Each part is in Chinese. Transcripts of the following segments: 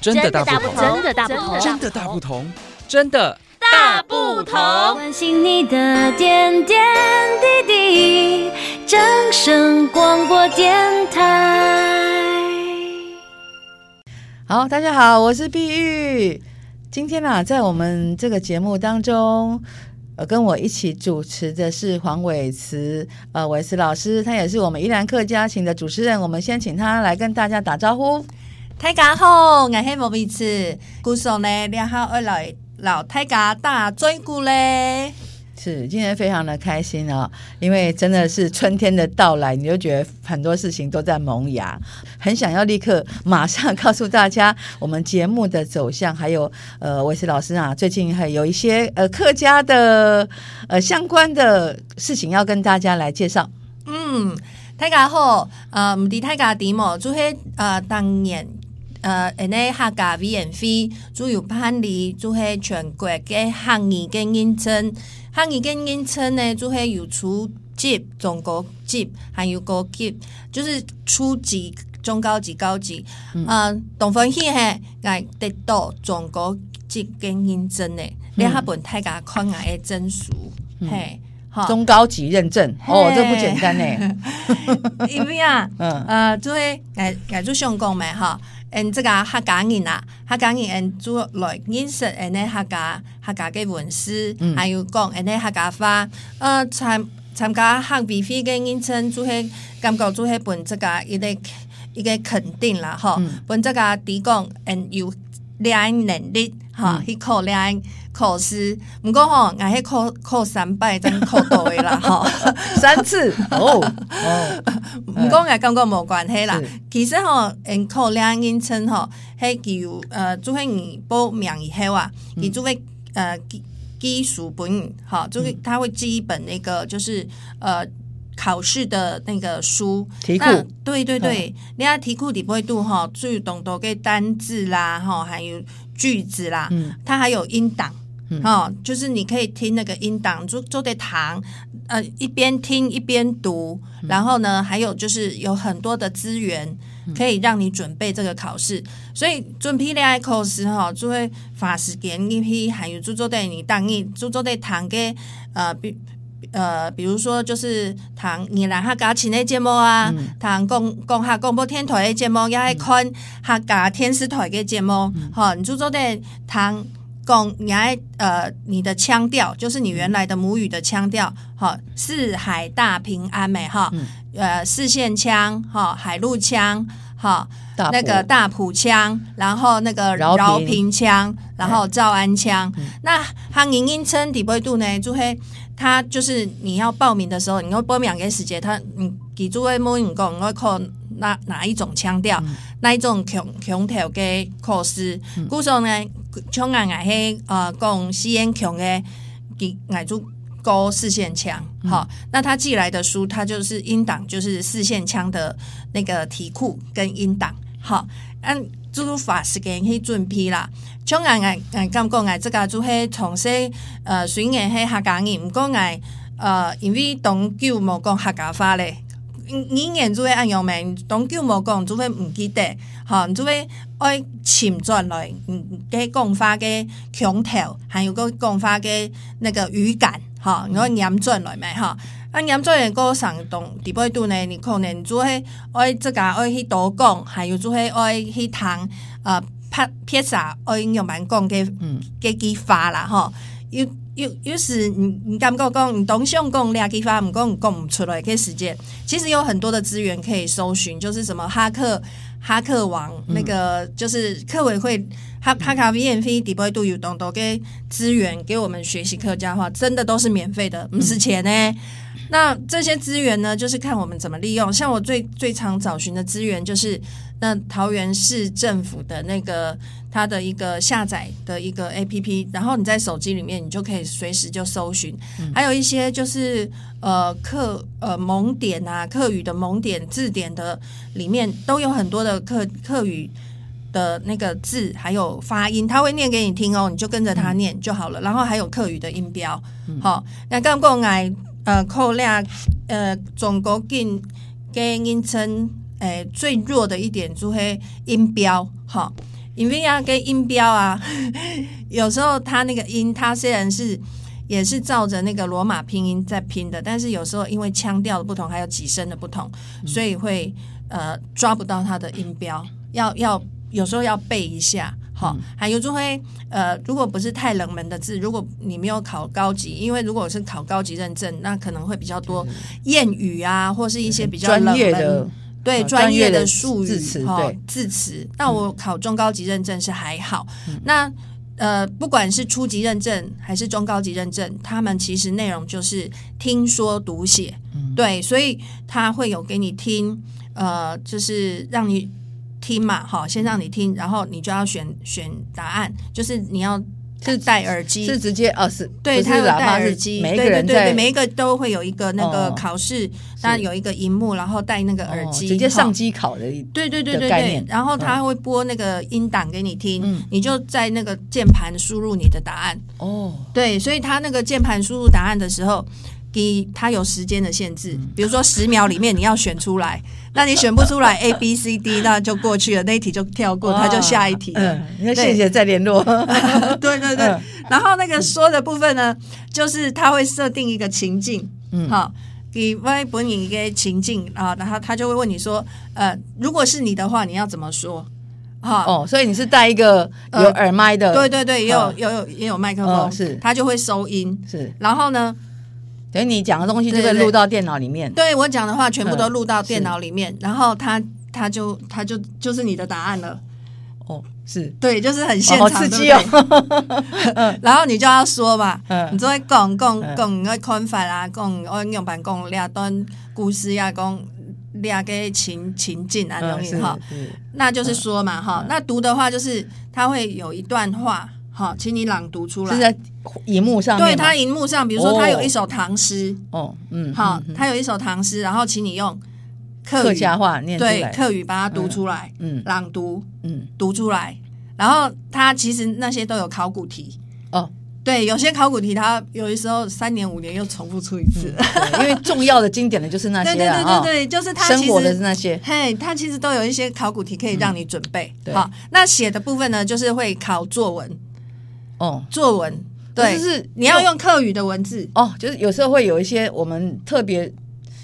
真的大不同，真的大不同，真的大不同，真的大不同。关心你的点点滴滴，掌声广播电台。好，大家好，我是碧玉。今天啊，在我们这个节目当中。呃，跟我一起主持的是黄伟慈，呃，伟慈老师，他也是我们宜兰客家情的主持人。我们先请他来跟大家打招呼。大家好，我是玮慈，古时呢，然后二来老大家打嘴鼓嘞。是，今天非常的开心哦，因为真的是春天的到来，你就觉得很多事情都在萌芽，很想要立刻马上告诉大家我们节目的走向，还有呃，玮慈老师啊，最近还有一些呃客家的呃相关的事情要跟大家来介绍。嗯，大家好，呃，唔滴大家点么？就系呃当年呃，诶呢客家委员会主要办理就系全国嘅行业嘅认证。行业嘅认证呢，就系有初级、中高级，还有高级，就是初级、中高级、高级。嗯，东方戏系来得到中高级嘅认证呢，你下本大家看下嘅证书，嘿，中高级认证，哦，这不简单呢。因为啊，嗯，呃，就系来来做上工嘛，哈。嗯，这个客家人啊，客家人嗯做来认识嗯呢客家客家嘅文史，还有讲嗯呢客家话，呃参参加客委会嘅认证，做系感觉做系本这个一个一个肯定啦，哈，本这个提供嗯有两能力哈去考两考试，不过吼，我系考考三摆，真考到嘅啦，哈，三次？哦，唔过我感觉冇关系啦。其实吼，嗯，考两认证吼，系叫呃，做系你报名以后啊，你就会呃基基础本，哈，就是他会记一本那个就是呃考试的那个书题库，对对对，你睇题库底不会读哈，最懂多个单字啦，哈，还有句子啦，嗯，它还有音档。嗯、哦，就是你可以听那个音档，就就在堂，呃，一边听一边读，嗯、然后呢，还有就是有很多的资源可以让你准备这个考试，嗯、所以准备恋爱考试哈，就会法时间一批，还有就做在你当你就做在堂给，呃，比呃，比如说就是唐你来客家情的节目啊，唐公公下广播电台的节目，也爱看客家电视台的节目，哈、你就做在堂。讲你爱呃，你的腔调就是你原来的母语的腔调，哈，四海大平安美哈，呃，四线腔哈，海陆腔哈，那个大埔腔，然后那个饶平腔，然后诏安腔。那他营音称底背度呢？就会他就是你要报名的时候，你要报名给时间，他你记住会摸你讲，我考哪哪一种腔调，哪一种腔腔调给考试，故说呢？像俺俺嘿呃讲西安腔的，给俺就高四线腔，好，那他寄来的书，他就是音档，就是四线腔的那个题库跟音档，好，按做法是给去准批啦。像俺俺俺刚讲俺这个就系从细呃虽然系客家人，不过俺呃因为东久冇讲客家话咧。语言就会按用名，当久冇讲就会唔记得，哈，就会爱潜转来，嗯，嘅讲话嘅腔调，还有个讲话嘅那个语感，哈，我念转来咪哈，啊念转嚟个上动，第八度呢，你可能就会爱这个爱去多讲，还有就会爱去谈，呃，拍撇啥爱用蛮讲嘅，嗯，嘅句法啦，哈，有。有有时你你敢不讲你东向讲俩地方，唔讲讲唔出来嘅时间，其实有很多的资源可以搜寻，就是什么哈克哈克王、嗯、那个，就是客委会哈哈卡 V N V 底波度有东都给资源给我们学习客家话，真的都是免费的，不是钱呢。嗯、那这些资源呢，就是看我们怎么利用。像我最最常找寻的资源，就是那桃园市政府的那个。它的一个下载的一个 APP，然后你在手机里面，你就可以随时就搜寻。嗯、还有一些就是呃课呃蒙点啊，客语的蒙点字典的里面都有很多的课客语的那个字，还有发音，他会念给你听哦，你就跟着他念就好了。嗯、然后还有客语的音标，好、嗯。那刚过来呃扣两呃中国音跟音称诶最弱的一点就是音标，哈。因为啊跟音标啊，有时候它那个音，它虽然是也是照着那个罗马拼音在拼的，但是有时候因为腔调的不同，还有几声的不同，所以会呃抓不到它的音标，要要有时候要背一下。好，还有就会呃，如果不是太冷门的字，如果你没有考高级，因为如果是考高级认证，那可能会比较多谚语啊，或是一些比较冷门的。对专业的术语字词，对字词。那我考中高级认证是还好。嗯、那呃，不管是初级认证还是中高级认证，他们其实内容就是听说读写。嗯、对，所以他会有给你听，呃，就是让你听嘛，好，先让你听，然后你就要选选答案，就是你要。是戴耳机，是直接哦，是对，他有戴耳机，每一个人对对对，每一个都会有一个那个考试，当然有一个荧幕，然后戴那个耳机，直接上机考的，对对对对对，然后他会播那个音档给你听，你就在那个键盘输入你的答案。哦，对，所以他那个键盘输入答案的时候。给他有时间的限制，比如说十秒里面你要选出来，那你选不出来 A B C D，那就过去了，那一题就跳过，他就下一题。嗯，那谢谢再联络。对对对，然后那个说的部分呢，就是他会设定一个情境，嗯，好，给外本你一个情境啊，然后他就会问你说，呃，如果是你的话，你要怎么说？哈哦，所以你是带一个有耳麦的，对对对，也有也有也有麦克风，是，他就会收音，是，然后呢？等于你讲的东西就会录到电脑里面，对，我讲的话全部都录到电脑里面，然后他他就他就就是你的答案了。哦，是。对，就是很现场，哦、好刺激哦。然后你就要说嘛，嗯、你就会讲讲讲个看法啦，讲我用板讲两段故事呀，讲两个情情境啊，东西哈，那就是说嘛哈。那读的话就是他会有一段话。好，请你朗读出来。是在荧幕上。对，他荧幕上，比如说他有一首唐诗。哦，嗯。好，他有一首唐诗，然后请你用客客家话念。对，客语把它读出来。嗯。朗读。嗯。读出来，然后他其实那些都有考古题。哦。对，有些考古题，他有的时候三年五年又重复出一次，因为重要的经典的就是那些。对对对对对，就是他生活的那些。嘿，他其实都有一些考古题可以让你准备。好，那写的部分呢，就是会考作文。哦，作文对，就是你要用客语的文字。哦，就是有时候会有一些我们特别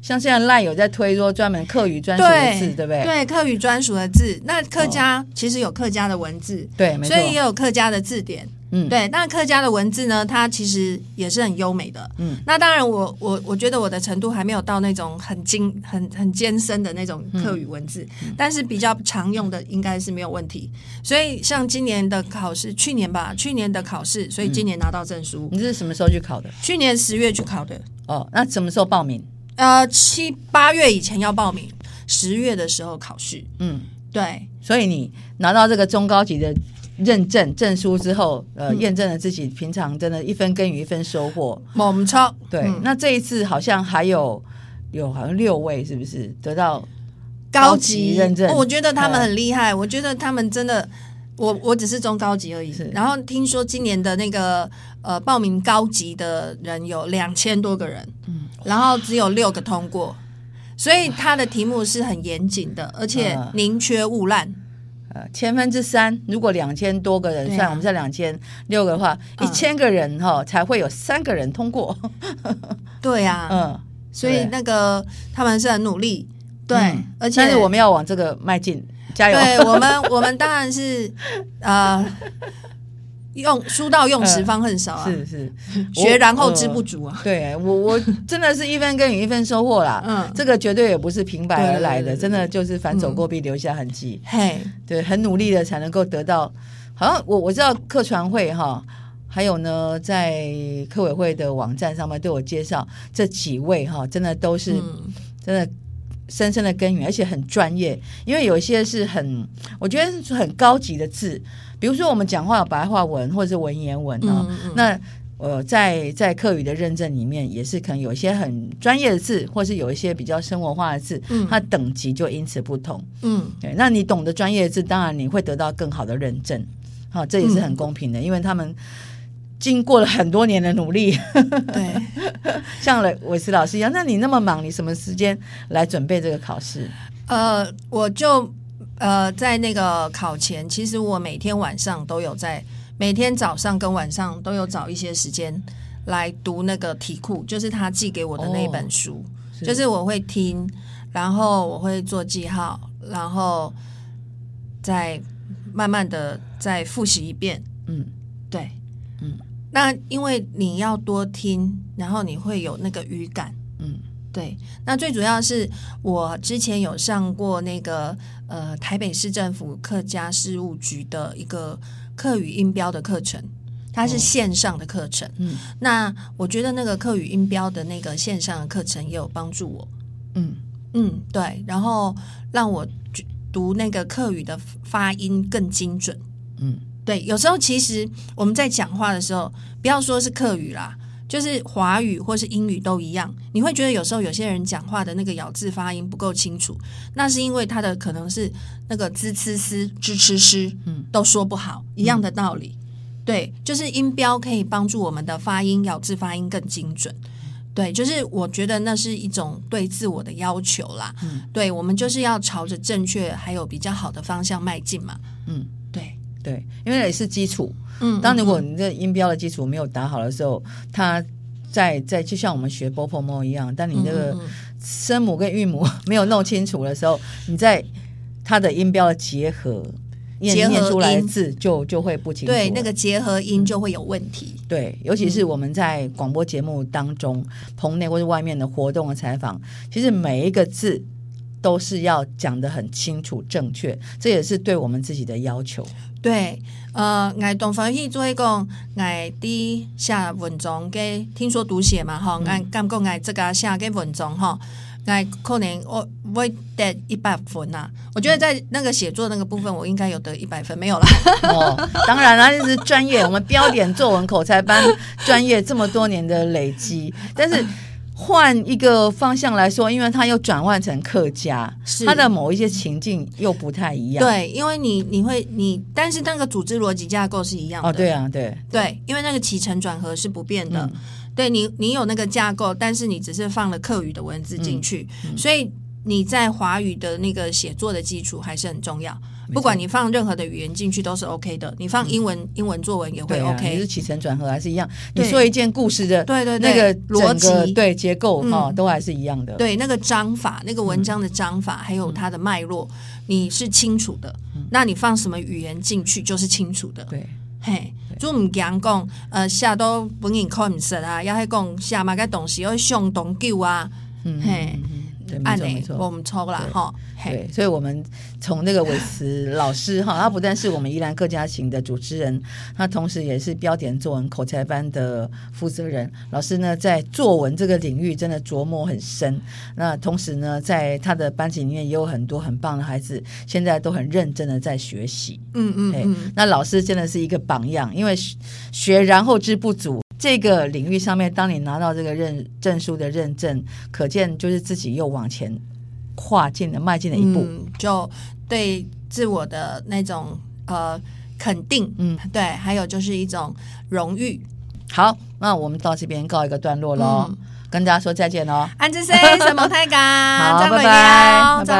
像现在 LINE 有在推说专门客语专属的字，对不对？对，客语专属的字，那客家其实有客家的文字，对，所以也有客家的字典。嗯，对，那客家的文字呢，它其实也是很优美的。嗯，那当然我，我我我觉得我的程度还没有到那种很精、很很艰深的那种客语文字，嗯、但是比较常用的应该是没有问题。所以，像今年的考试，去年吧，去年的考试，所以今年拿到证书。嗯、你是什么时候去考的？去年十月去考的。哦，那什么时候报名？呃，七八月以前要报名，十月的时候考试。嗯，对。所以你拿到这个中高级的。认证证书之后，呃，验证了自己平常真的一分耕耘一分收获，猛超。对，嗯、那这一次好像还有有好像六位是不是得到高级认证？我觉得他们很厉害，我觉得他们真的，我我只是中高级而已。然后听说今年的那个呃报名高级的人有两千多个人，嗯，然后只有六个通过，所以他的题目是很严谨的，而且宁缺毋滥。呃，千分之三，如果两千多个人算，啊、我们算两千六个的话，一千、嗯、个人哈才会有三个人通过。对呀、啊，嗯，所以那个他们是很努力，对，嗯、而且但是我们要往这个迈进，加油！对我们，我们当然是呃。用书到用时方恨少啊！是是，学然后知不足啊！对我我真的是一分耕耘一分收获啦。嗯，这个绝对也不是平白而来的，真的就是反走过必留下痕迹。嘿，对，很努力的才能够得到。好像我我知道客船会哈，还有呢，在客委会的网站上面对我介绍这几位哈，真的都是真的深深的耕耘，而且很专业。因为有一些是很，我觉得是很高级的字。比如说，我们讲话有白话文或者是文言文啊，嗯嗯、那呃，在在课语的认证里面，也是可能有一些很专业的字，或是有一些比较生活化的字，嗯、它等级就因此不同。嗯，对，那你懂得专业的字，当然你会得到更好的认证。好，这也是很公平的，嗯、因为他们经过了很多年的努力。对，像了韦斯老师一样，那你那么忙，你什么时间来准备这个考试？呃，我就。呃，在那个考前，其实我每天晚上都有在，每天早上跟晚上都有找一些时间来读那个题库，就是他寄给我的那本书，就是我会听，然后我会做记号，然后再慢慢的再复习一遍。嗯，对，嗯，那因为你要多听，然后你会有那个语感。嗯。对，那最主要是我之前有上过那个呃台北市政府客家事务局的一个客语音标的课程，它是线上的课程。嗯，那我觉得那个客语音标的那个线上的课程也有帮助我。嗯嗯，对，然后让我读那个客语的发音更精准。嗯，对，有时候其实我们在讲话的时候，不要说是客语啦。就是华语或是英语都一样，你会觉得有时候有些人讲话的那个咬字发音不够清楚，那是因为他的可能是那个滋呲丝、支吃诗，嗯，都说不好，一样的道理。嗯、对，就是音标可以帮助我们的发音咬字发音更精准。对，就是我觉得那是一种对自我的要求啦。嗯，对，我们就是要朝着正确还有比较好的方向迈进嘛。嗯，对对，因为也是基础。嗯，当如果你这音标的基础没有打好的时候，它在在就像我们学波泼摸一样，当你那个声母跟韵母没有弄清楚的时候，你在它的音标的结合念念出来的字就就会不清楚。对，那个结合音就会有问题。对，尤其是我们在广播节目当中，棚内或者外面的活动的采访，其实每一个字都是要讲得很清楚正确，这也是对我们自己的要求。对，呃，爱东方去做一个爱滴下文章给听说读写嘛，哈，爱感觉爱这个下给文章哈，爱可能我我得一百分呐、啊。我觉得在那个写作那个部分，我应该有得一百分，没有啦。哦，当然啦，就是专业，我们标点作文口才班专业这么多年的累积，但是。换一个方向来说，因为它又转换成客家，是它的某一些情境又不太一样。对，因为你你会你，但是那个组织逻辑架构是一样的。哦，对啊，对对，因为那个起承转合是不变的。嗯、对你，你有那个架构，但是你只是放了客语的文字进去，嗯嗯、所以你在华语的那个写作的基础还是很重要。不管你放任何的语言进去都是 OK 的，你放英文、嗯、英文作文也会 OK，你是起承转合还是一样。你说一件故事的对对那个逻辑对结构哈、嗯、都还是一样的。对那个章法，那个文章的章法、嗯、还有它的脉络，你是清楚的。嗯、那你放什么语言进去就是清楚的。对，嘿，就唔讲讲呃下都本人看唔识啊，要系讲下嘛个东西要上东久啊，嗯嘿。对，没错没错，我们抽了哈。对，所以，我们从那个伟慈老师哈，他不但是我们宜兰客家行的主持人，他同时也是标点作文口才班的负责人。老师呢，在作文这个领域真的琢磨很深。那同时呢，在他的班级里面也有很多很棒的孩子，现在都很认真的在学习。嗯嗯嗯。那老师真的是一个榜样，因为学然后知不足。这个领域上面，当你拿到这个认证书的认证，可见就是自己又往前跨进了、迈进了一步，嗯，就对自我的那种呃肯定，嗯，对，还有就是一种荣誉。好，那我们到这边告一个段落喽，嗯、跟大家说再见喽。安之森什么太感？好，拜拜，再会